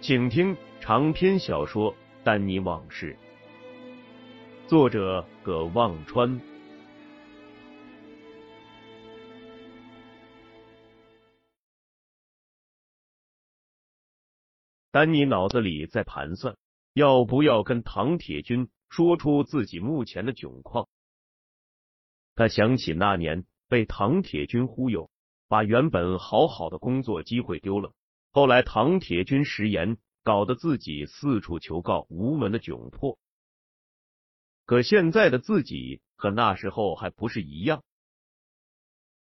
请听长篇小说《丹尼往事》，作者葛望川。丹尼脑子里在盘算，要不要跟唐铁军说出自己目前的窘况。他想起那年被唐铁军忽悠，把原本好好的工作机会丢了。后来唐铁军食言，搞得自己四处求告无门的窘迫。可现在的自己和那时候还不是一样。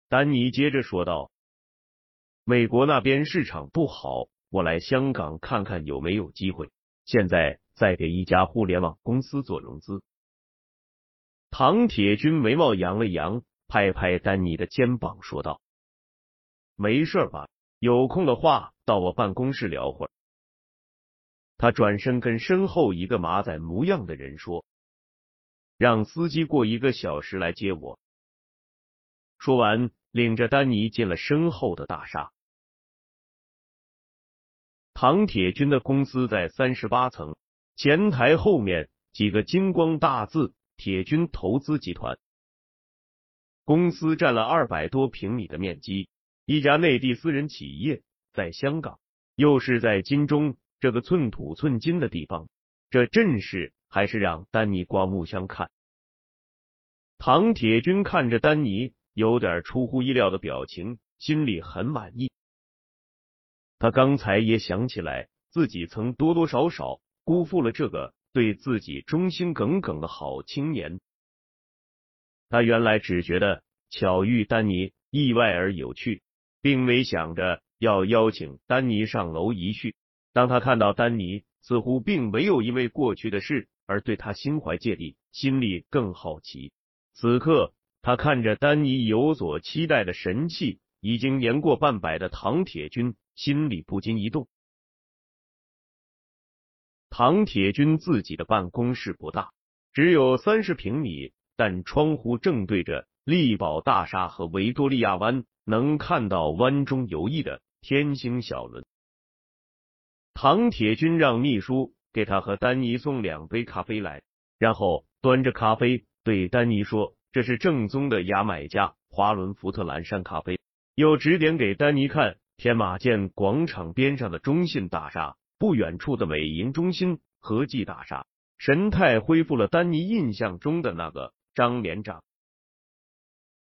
丹尼接着说道：“美国那边市场不好。”我来香港看看有没有机会。现在在给一家互联网公司做融资。唐铁军眉毛扬了扬，拍拍丹尼的肩膀，说道：“没事吧？有空的话，到我办公室聊会儿。”他转身跟身后一个马仔模样的人说：“让司机过一个小时来接我。”说完，领着丹尼进了身后的大厦。唐铁军的公司在三十八层，前台后面几个金光大字“铁军投资集团”。公司占了二百多平米的面积，一家内地私人企业，在香港，又是在金钟这个寸土寸金的地方，这阵势还是让丹尼刮目相看。唐铁军看着丹尼有点出乎意料的表情，心里很满意。他刚才也想起来，自己曾多多少少辜负了这个对自己忠心耿耿的好青年。他原来只觉得巧遇丹尼意外而有趣，并没想着要邀请丹尼上楼一叙。当他看到丹尼似乎并没有因为过去的事而对他心怀芥蒂，心里更好奇。此刻，他看着丹尼有所期待的神气，已经年过半百的唐铁军。心里不禁一动。唐铁军自己的办公室不大，只有三十平米，但窗户正对着力宝大厦和维多利亚湾，能看到湾中游弋的天星小轮。唐铁军让秘书给他和丹尼送两杯咖啡来，然后端着咖啡对丹尼说：“这是正宗的牙买加华伦福特蓝山咖啡。”又指点给丹尼看。天马舰广场边上的中信大厦，不远处的美银中心和记大厦，神态恢复了丹尼印象中的那个张连长。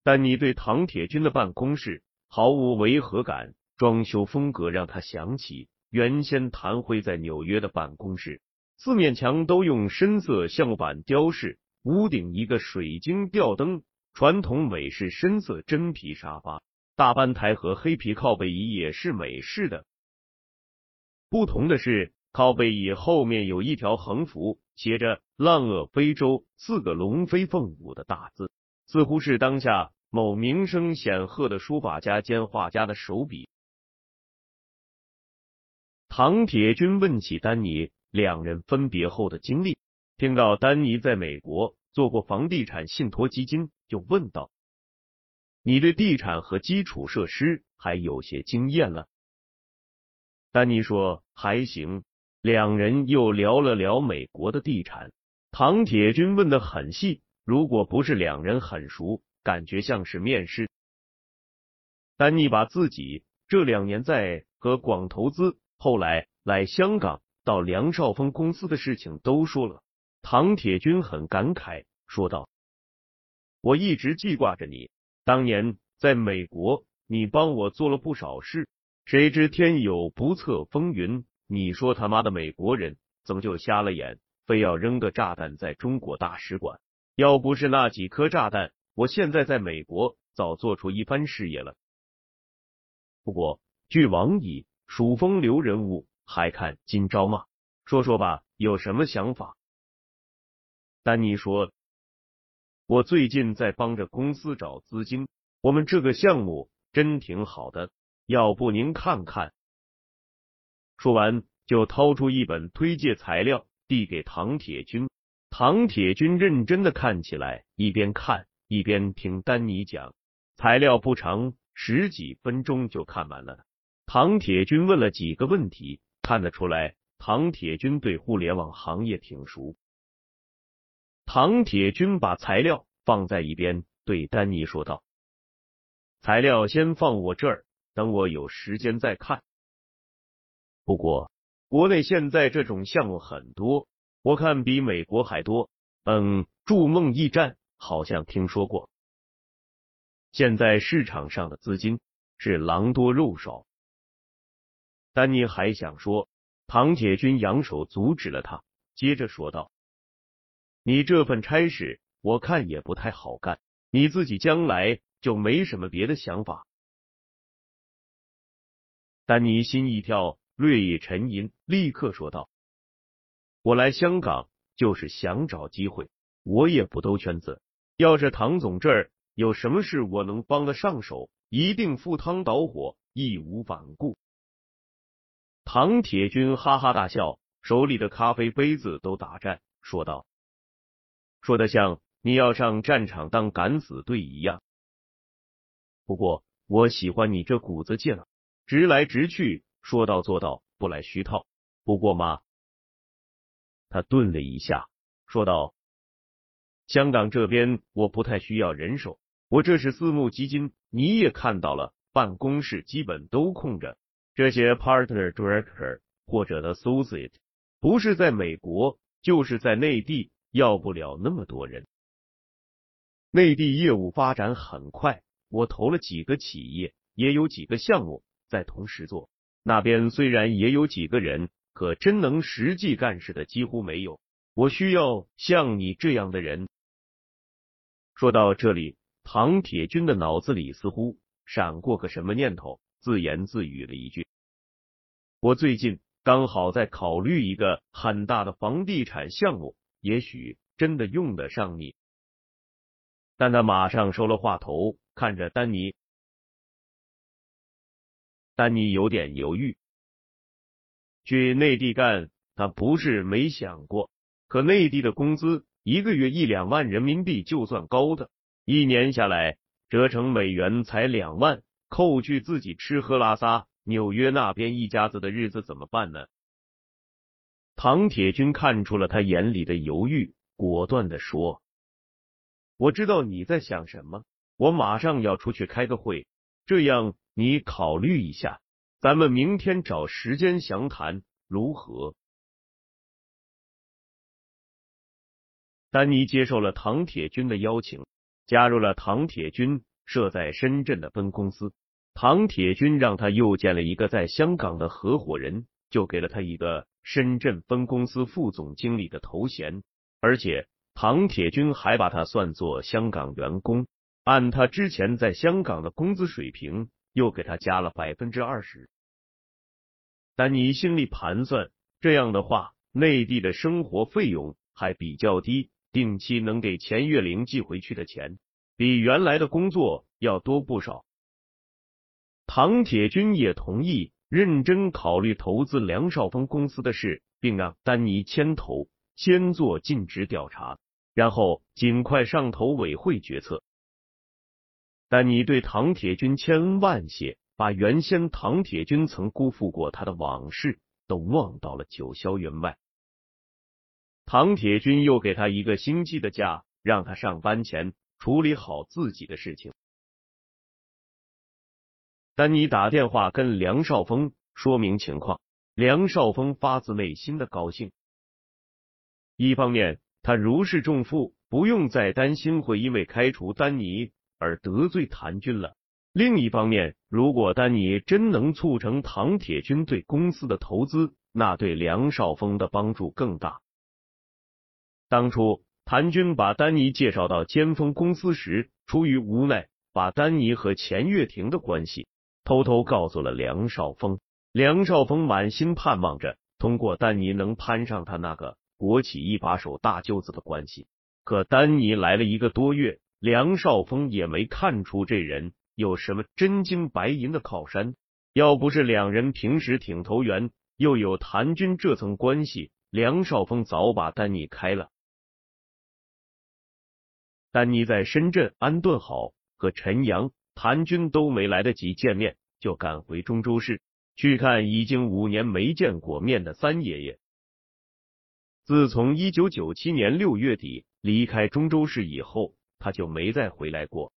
但你对唐铁军的办公室毫无违和感，装修风格让他想起原先谭辉在纽约的办公室，四面墙都用深色橡板雕饰，屋顶一个水晶吊灯，传统美式深色真皮沙发。大班台和黑皮靠背椅也是美式的，不同的是，靠背椅后面有一条横幅，写着“浪遏非洲”四个龙飞凤舞的大字，似乎是当下某名声显赫的书法家兼画家的手笔。唐铁军问起丹尼两人分别后的经历，听到丹尼在美国做过房地产信托基金，就问道。你对地产和基础设施还有些经验了，丹尼说还行。两人又聊了聊美国的地产。唐铁军问的很细，如果不是两人很熟，感觉像是面试。丹尼把自己这两年在和广投资，后来来香港到梁少峰公司的事情都说了。唐铁军很感慨，说道：“我一直记挂着你，当年在美国，你帮我做了不少事。谁知天有不测风云，你说他妈的美国人怎么就瞎了眼，非要扔个炸弹在中国大使馆？要不是那几颗炸弹，我现在在美国早做出一番事业了。不过，据往矣，数风流人物，还看今朝吗？说说吧，有什么想法？”丹尼说：“我最近在帮着公司找资金，我们这个项目真挺好的，要不您看看？”说完，就掏出一本推介材料递给唐铁军。唐铁军认真的看起来，一边看一边听丹尼讲。材料不长，十几分钟就看完了。唐铁军问了几个问题，看得出来，唐铁军对互联网行业挺熟。唐铁军把材料放在一边，对丹尼说道：“材料先放我这儿，等我有时间再看。不过国内现在这种项目很多，我看比美国还多。嗯，筑梦驿站好像听说过。现在市场上的资金是狼多肉少。”丹尼还想说，唐铁军扬手阻止了他，接着说道。你这份差事，我看也不太好干。你自己将来就没什么别的想法？丹尼心一跳，略一沉吟，立刻说道：“我来香港就是想找机会，我也不兜圈子。要是唐总这儿有什么事，我能帮得上手，一定赴汤蹈火，义无反顾。”唐铁军哈哈大笑，手里的咖啡杯子都打颤，说道。说的像你要上战场当敢死队一样。不过我喜欢你这股子劲儿，直来直去，说到做到，不来虚套。不过嘛，他顿了一下，说道：“香港这边我不太需要人手，我这是私募基金，你也看到了，办公室基本都空着。这些 partner director 或者 associate 不是在美国，就是在内地。”要不了那么多人，内地业务发展很快，我投了几个企业，也有几个项目在同时做。那边虽然也有几个人，可真能实际干事的几乎没有。我需要像你这样的人。说到这里，唐铁军的脑子里似乎闪过个什么念头，自言自语了一句：“我最近刚好在考虑一个很大的房地产项目。”也许真的用得上你，但他马上收了话头，看着丹尼。丹尼有点犹豫，去内地干，他不是没想过，可内地的工资一个月一两万人民币就算高的，一年下来折成美元才两万，扣去自己吃喝拉撒，纽约那边一家子的日子怎么办呢？唐铁军看出了他眼里的犹豫，果断的说：“我知道你在想什么，我马上要出去开个会，这样你考虑一下，咱们明天找时间详谈，如何？”丹尼接受了唐铁军的邀请，加入了唐铁军设在深圳的分公司。唐铁军让他又见了一个在香港的合伙人，就给了他一个。深圳分公司副总经理的头衔，而且唐铁军还把他算作香港员工，按他之前在香港的工资水平，又给他加了百分之二十。丹尼心里盘算，这样的话，内地的生活费用还比较低，定期能给钱月玲寄回去的钱，比原来的工作要多不少。唐铁军也同意。认真考虑投资梁少峰公司的事，并让丹尼牵头先做尽职调查，然后尽快上头委会决策。丹尼对唐铁军千恩万谢，把原先唐铁军曾辜负过他的往事都忘到了九霄云外。唐铁军又给他一个星期的假，让他上班前处理好自己的事情。丹尼打电话跟梁少峰说明情况，梁少峰发自内心的高兴。一方面，他如释重负，不用再担心会因为开除丹尼而得罪谭军了；另一方面，如果丹尼真能促成唐铁军对公司的投资，那对梁少峰的帮助更大。当初谭军把丹尼介绍到尖峰公司时，出于无奈，把丹尼和钱月亭的关系。偷偷告诉了梁少峰，梁少峰满心盼望着通过丹尼能攀上他那个国企一把手大舅子的关系。可丹尼来了一个多月，梁少峰也没看出这人有什么真金白银的靠山。要不是两人平时挺投缘，又有谭军这层关系，梁少峰早把丹尼开了。丹尼在深圳安顿好，和陈阳。谭军都没来得及见面，就赶回中州市去看已经五年没见过面的三爷爷。自从一九九七年六月底离开中州市以后，他就没再回来过。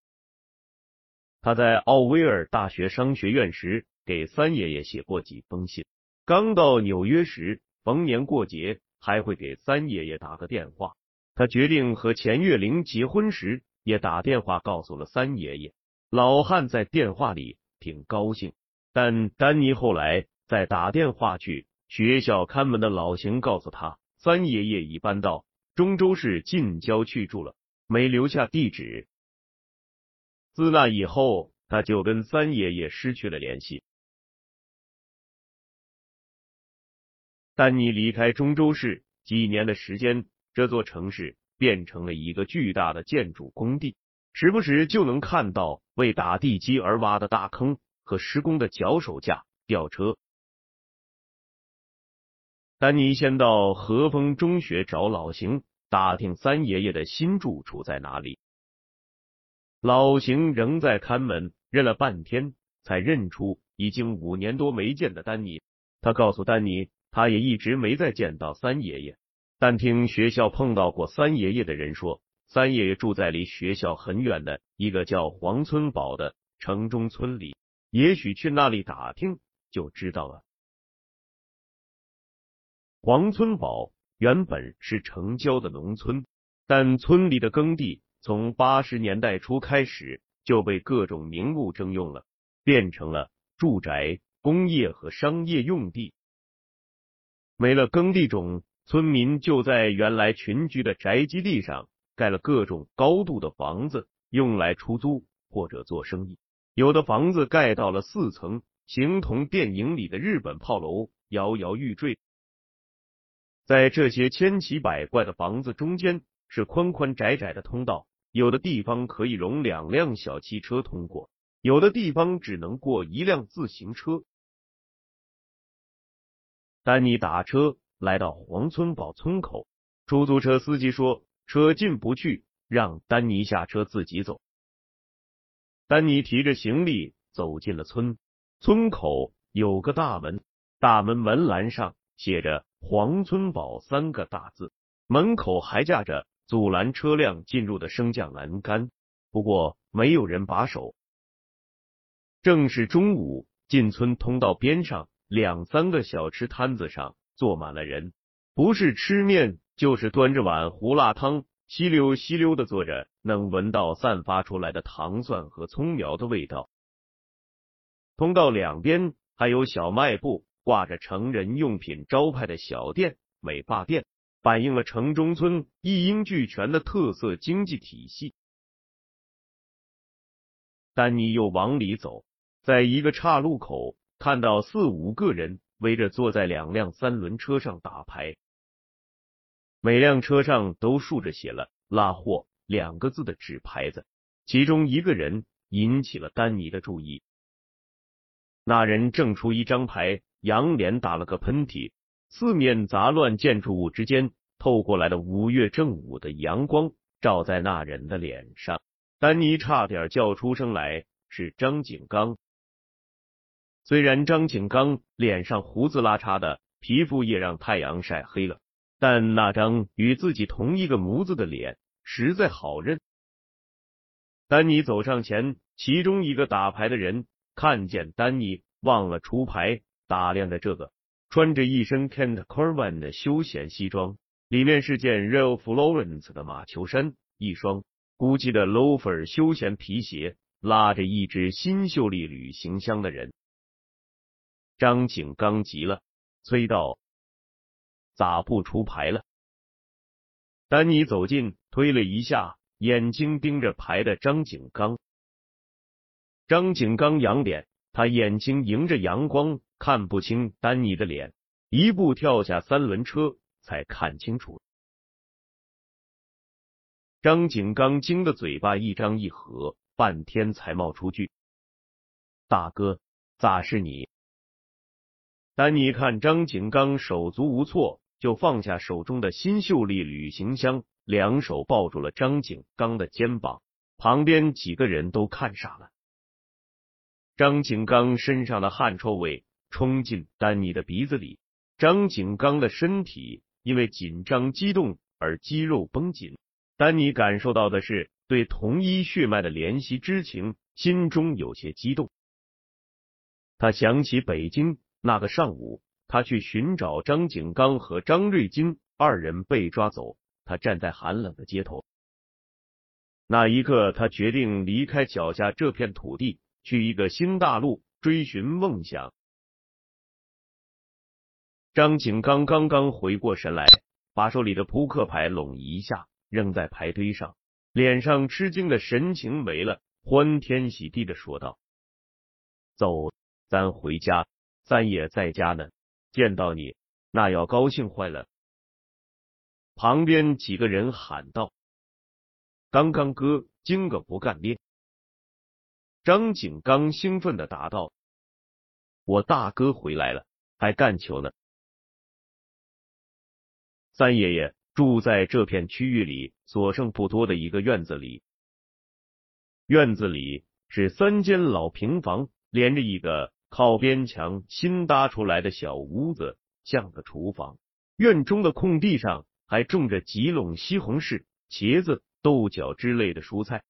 他在奥威尔大学商学院时给三爷爷写过几封信，刚到纽约时，逢年过节还会给三爷爷打个电话。他决定和钱月玲结婚时，也打电话告诉了三爷爷。老汉在电话里挺高兴，但丹尼后来在打电话去学校看门的老邢告诉他，三爷爷已搬到中州市近郊去住了，没留下地址。自那以后，他就跟三爷爷失去了联系。丹尼离开中州市几年的时间，这座城市变成了一个巨大的建筑工地。时不时就能看到为打地基而挖的大坑和施工的脚手架、吊车。丹尼先到和风中学找老邢打听三爷爷的新住处在哪里。老邢仍在看门，认了半天才认出已经五年多没见的丹尼。他告诉丹尼，他也一直没再见到三爷爷，但听学校碰到过三爷爷的人说。三爷爷住在离学校很远的一个叫黄村堡的城中村里，也许去那里打听就知道了。黄村堡原本是城郊的农村，但村里的耕地从八十年代初开始就被各种名目征用了，变成了住宅、工业和商业用地。没了耕地种，村民就在原来群居的宅基地上。盖了各种高度的房子，用来出租或者做生意。有的房子盖到了四层，形同电影里的日本炮楼，摇摇欲坠。在这些千奇百怪的房子中间，是宽宽窄窄的通道，有的地方可以容两辆小汽车通过，有的地方只能过一辆自行车。丹尼打车来到黄村堡村口，出租车司机说。车进不去，让丹尼下车自己走。丹尼提着行李走进了村，村口有个大门，大门门栏上写着“黄村堡”三个大字，门口还架着阻拦车辆进入的升降栏杆，不过没有人把守。正是中午，进村通道边上两三个小吃摊子上坐满了人，不是吃面。就是端着碗胡辣汤，吸溜吸溜的坐着，能闻到散发出来的糖蒜和葱苗的味道。通道两边还有小卖部，挂着成人用品招牌的小店、美发店，反映了城中村一应俱全的特色经济体系。丹尼又往里走，在一个岔路口看到四五个人围着坐在两辆三轮车上打牌。每辆车上都竖着写了“拉货”两个字的纸牌子，其中一个人引起了丹尼的注意。那人正出一张牌，仰脸打了个喷嚏，四面杂乱建筑物之间透过来的五月正午的阳光照在那人的脸上，丹尼差点叫出声来。是张景刚。虽然张景刚脸上胡子拉碴的，皮肤也让太阳晒黑了。但那张与自己同一个模子的脸实在好认。丹尼走上前，其中一个打牌的人看见丹尼忘了出牌，打量着这个穿着一身 Kent Corvan 的休闲西装，里面是件 Real Florence 的马球衫，一双 Gucci 的 loafer 休闲皮鞋，拉着一只新秀丽旅行箱的人。张景刚急了，催道：“咋不出牌了？”丹尼走近，推了一下，眼睛盯着牌的张景刚。张景刚仰脸，他眼睛迎着阳光，看不清丹尼的脸，一步跳下三轮车，才看清楚。张景刚惊得嘴巴一张一合，半天才冒出句：“大哥，咋是你？”丹尼看张景刚手足无措，就放下手中的新秀丽旅行箱，两手抱住了张景刚的肩膀。旁边几个人都看傻了。张景刚身上的汗臭味冲进丹尼的鼻子里，张景刚的身体因为紧张激动而肌肉绷紧。丹尼感受到的是对同一血脉的怜惜之情，心中有些激动。他想起北京。那个上午，他去寻找张景刚和张瑞金二人被抓走。他站在寒冷的街头，那一刻，他决定离开脚下这片土地，去一个新大陆追寻梦想。张景刚刚刚回过神来，把手里的扑克牌拢一下，扔在牌堆上，脸上吃惊的神情没了，欢天喜地的说道：“走，咱回家。”三爷在家呢，见到你那要高兴坏了。旁边几个人喊道：“刚刚哥，今个不干练。”张景刚兴奋的答道：“我大哥回来了，还干球呢。”三爷爷住在这片区域里所剩不多的一个院子里，院子里是三间老平房，连着一个。靠边墙新搭出来的小屋子像个厨房，院中的空地上还种着几垄西红柿、茄子、豆角之类的蔬菜。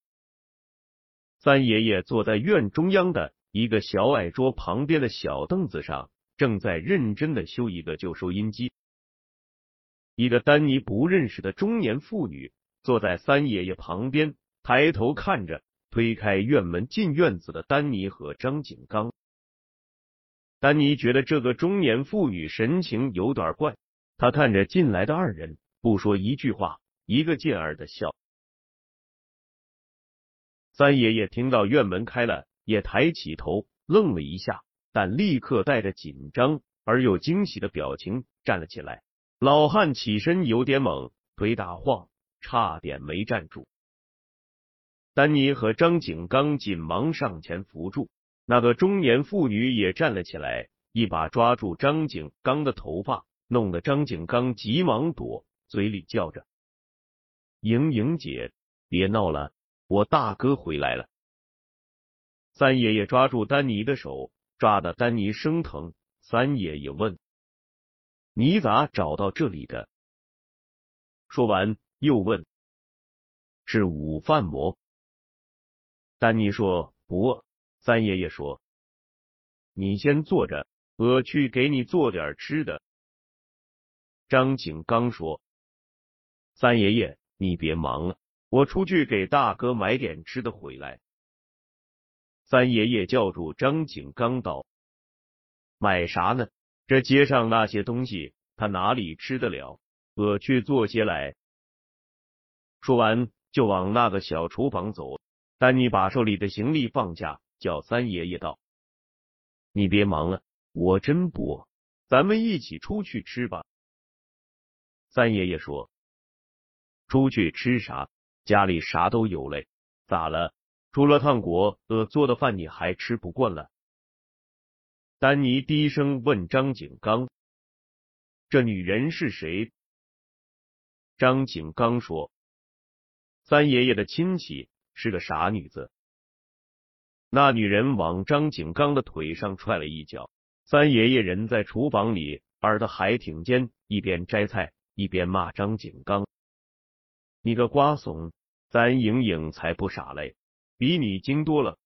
三爷爷坐在院中央的一个小矮桌旁边的小凳子上，正在认真的修一个旧收音机。一个丹尼不认识的中年妇女坐在三爷爷旁边，抬头看着推开院门进院子的丹尼和张景刚。丹尼觉得这个中年妇女神情有点怪，他看着进来的二人，不说一句话，一个劲儿的笑。三爷爷听到院门开了，也抬起头，愣了一下，但立刻带着紧张而又惊喜的表情站了起来。老汉起身有点猛，腿打晃，差点没站住。丹尼和张景刚紧忙上前扶住。那个中年妇女也站了起来，一把抓住张景刚的头发，弄得张景刚急忙躲，嘴里叫着：“莹莹姐，别闹了，我大哥回来了。”三爷爷抓住丹尼的手，抓的丹尼生疼。三爷爷问：“你咋找到这里的？”说完又问：“是午饭馍？”丹尼说：“不饿。”三爷爷说：“你先坐着，我去给你做点吃的。”张景刚说：“三爷爷，你别忙了，我出去给大哥买点吃的回来。”三爷爷叫住张景刚道：“买啥呢？这街上那些东西，他哪里吃得了？我去做些来。”说完就往那个小厨房走。丹尼把手里的行李放下。叫三爷爷道：“你别忙了，我真不饿，咱们一起出去吃吧。”三爷爷说：“出去吃啥？家里啥都有嘞。咋了？除了炭果，呃，做的饭你还吃不惯了？”丹尼低声问张景刚：“这女人是谁？”张景刚说：“三爷爷的亲戚，是个傻女子。”那女人往张景刚的腿上踹了一脚，三爷爷人在厨房里耳朵还挺尖，一边摘菜一边骂张景刚：“你个瓜怂，咱莹莹才不傻嘞，比你精多了。”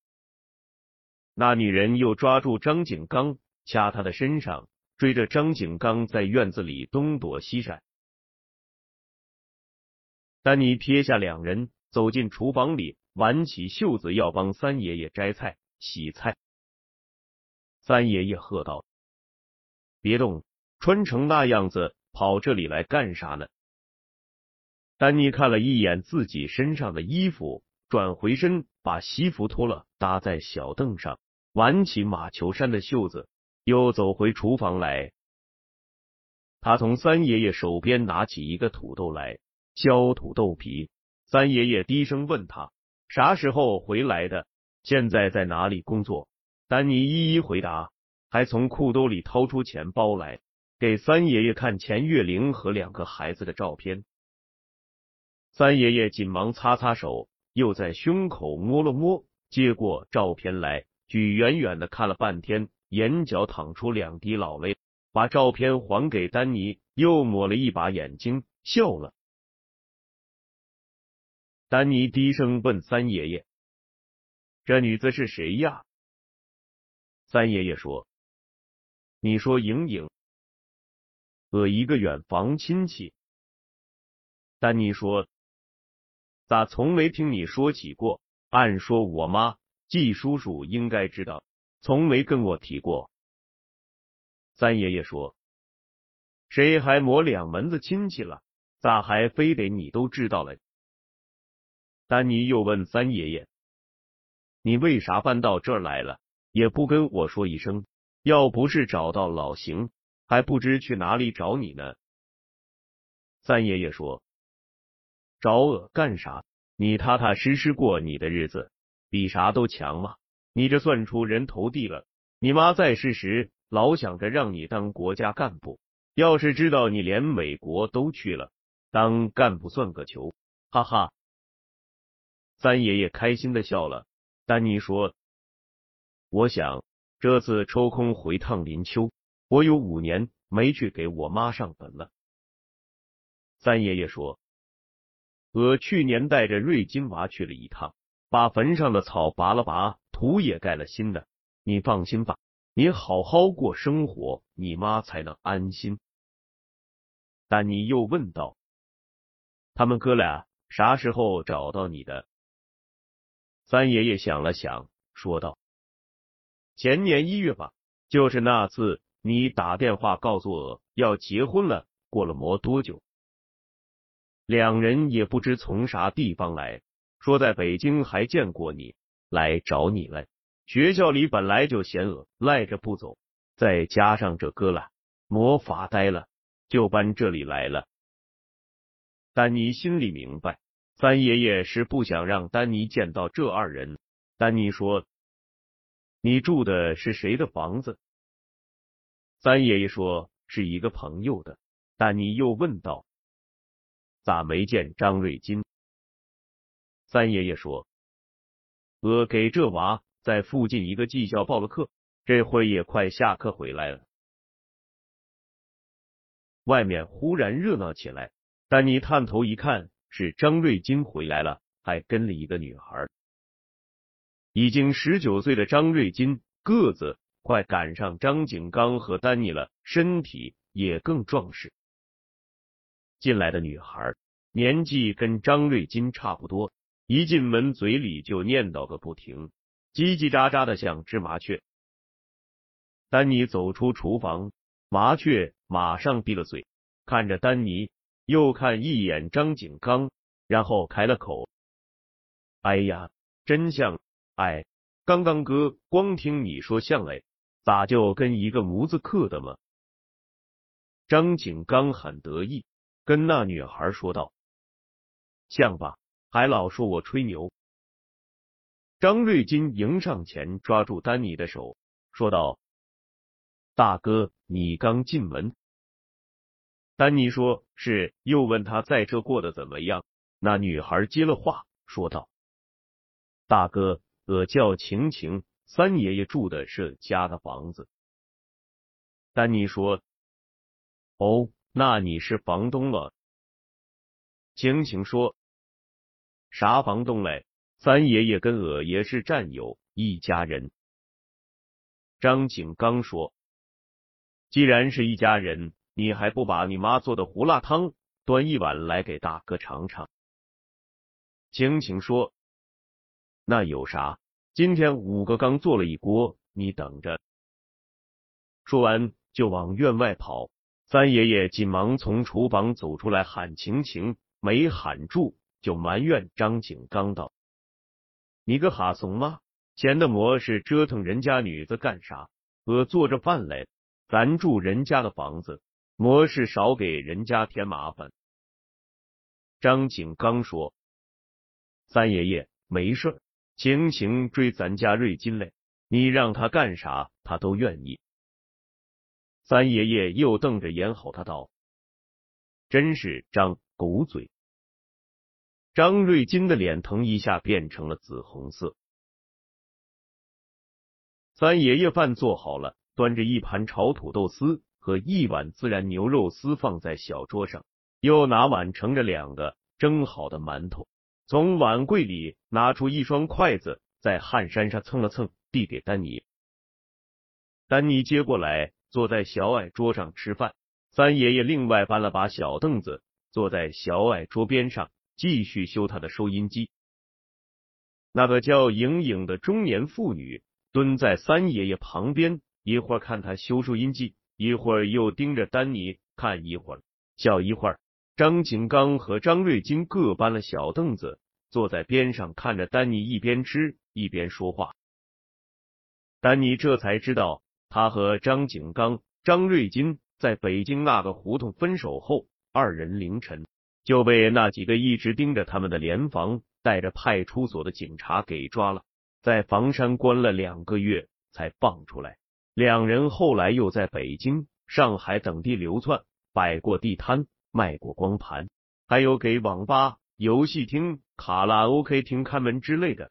那女人又抓住张景刚，掐他的身上，追着张景刚在院子里东躲西闪。丹尼撇下两人，走进厨房里，挽起袖子要帮三爷爷摘菜、洗菜。三爷爷喝道：“别动，穿成那样子跑这里来干啥呢？”丹尼看了一眼自己身上的衣服，转回身把西服脱了，搭在小凳上，挽起马球衫的袖子，又走回厨房来。他从三爷爷手边拿起一个土豆来。削土豆皮，三爷爷低声问他啥时候回来的，现在在哪里工作？丹尼一一回答，还从裤兜里掏出钱包来，给三爷爷看钱月玲和两个孩子的照片。三爷爷紧忙擦擦手，又在胸口摸了摸，接过照片来，举远远的看了半天，眼角淌出两滴老泪，把照片还给丹尼，又抹了一把眼睛，笑了。丹尼低声问三爷爷：“这女子是谁呀？”三爷爷说：“你说莹莹，我一个远房亲戚。”丹尼说：“咋从没听你说起过？按说我妈季叔叔应该知道，从没跟我提过。”三爷爷说：“谁还磨两门子亲戚了？咋还非得你都知道了？”丹尼又问三爷爷：“你为啥搬到这儿来了？也不跟我说一声？要不是找到老邢，还不知去哪里找你呢。”三爷爷说：“找我干啥？你踏踏实实过你的日子，比啥都强嘛。你这算出人头地了。你妈在世时老想着让你当国家干部，要是知道你连美国都去了，当干部算个球！哈哈。”三爷爷开心的笑了。丹尼说：“我想这次抽空回趟林丘，我有五年没去给我妈上坟了。”三爷爷说：“我去年带着瑞金娃去了一趟，把坟上的草拔了拔，土也盖了新的。你放心吧，你好好过生活，你妈才能安心。”丹尼又问道：“他们哥俩啥时候找到你的？”三爷爷想了想，说道：“前年一月吧，就是那次你打电话告诉我要结婚了。过了没多久，两人也不知从啥地方来说，在北京还见过你，来找你来。学校里本来就嫌恶，赖着不走，再加上这哥俩魔法呆了，就搬这里来了。丹尼心里明白。”三爷爷是不想让丹尼见到这二人。丹尼说：“你住的是谁的房子？”三爷爷说：“是一个朋友的。”丹尼又问道：“咋没见张瑞金？”三爷爷说：“我给这娃在附近一个技校报了课，这会也快下课回来了。”外面忽然热闹起来，丹尼探头一看。是张瑞金回来了，还跟了一个女孩。已经十九岁的张瑞金，个子快赶上张景刚和丹尼了，身体也更壮实。进来的女孩年纪跟张瑞金差不多，一进门嘴里就念叨个不停，叽叽喳喳的像只麻雀。丹尼走出厨房，麻雀马上闭了嘴，看着丹尼。又看一眼张景刚，然后开了口：“哎呀，真像！哎，刚刚哥光听你说像哎，咋就跟一个模子刻的吗？”张景刚很得意，跟那女孩说道：“像吧？还老说我吹牛。”张瑞金迎上前，抓住丹尼的手，说道：“大哥，你刚进门。”丹尼说：“是。”又问他在这过得怎么样。那女孩接了话，说道：“大哥，我叫晴晴，三爷爷住的是家的房子。”丹尼说：“哦，那你是房东了？”晴晴说：“啥房东嘞？三爷爷跟我也是战友，一家人。”张景刚说：“既然是一家人，你还不把你妈做的胡辣汤端一碗来给大哥尝尝？”晴晴说：“那有啥？今天五个刚做了一锅，你等着。”说完就往院外跑。三爷爷紧忙从厨房走出来喊晴晴，没喊住就埋怨张景刚道：“你个哈怂妈，闲的磨是折腾人家女子干啥？我做着饭来，咱住人家的房子，磨是少给人家添麻烦。”张景刚说。三爷爷没事，晴晴追咱家瑞金来，你让他干啥，他都愿意。三爷爷又瞪着眼吼他道：“真是张狗嘴！”张瑞金的脸腾一下变成了紫红色。三爷爷饭做好了，端着一盘炒土豆丝和一碗孜然牛肉丝放在小桌上，又拿碗盛着两个蒸好的馒头。从碗柜里拿出一双筷子，在汗衫上蹭了蹭，递给丹尼。丹尼接过来，坐在小矮桌上吃饭。三爷爷另外搬了把小凳子，坐在小矮桌边上，继续修他的收音机。那个叫莹莹的中年妇女蹲在三爷爷旁边，一会儿看他修收音机，一会儿又盯着丹尼看一会儿，笑一会儿。张景刚和张瑞金各搬了小凳子，坐在边上看着丹尼一边吃一边说话。丹尼这才知道，他和张景刚、张瑞金在北京那个胡同分手后，二人凌晨就被那几个一直盯着他们的联防、带着派出所的警察给抓了，在房山关了两个月才放出来。两人后来又在北京、上海等地流窜，摆过地摊。卖过光盘，还有给网吧、游戏厅、卡拉 OK 厅看门之类的。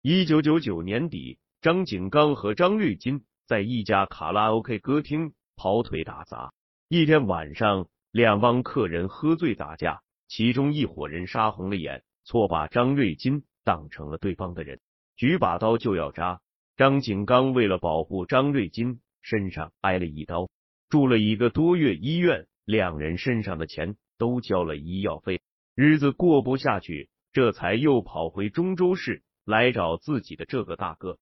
一九九九年底，张景刚和张瑞金在一家卡拉 OK 歌厅跑腿打杂。一天晚上，两帮客人喝醉打架，其中一伙人杀红了眼，错把张瑞金当成了对方的人，举把刀就要扎。张景刚为了保护张瑞金，身上挨了一刀，住了一个多月医院。两人身上的钱都交了医药费，日子过不下去，这才又跑回中州市来找自己的这个大哥。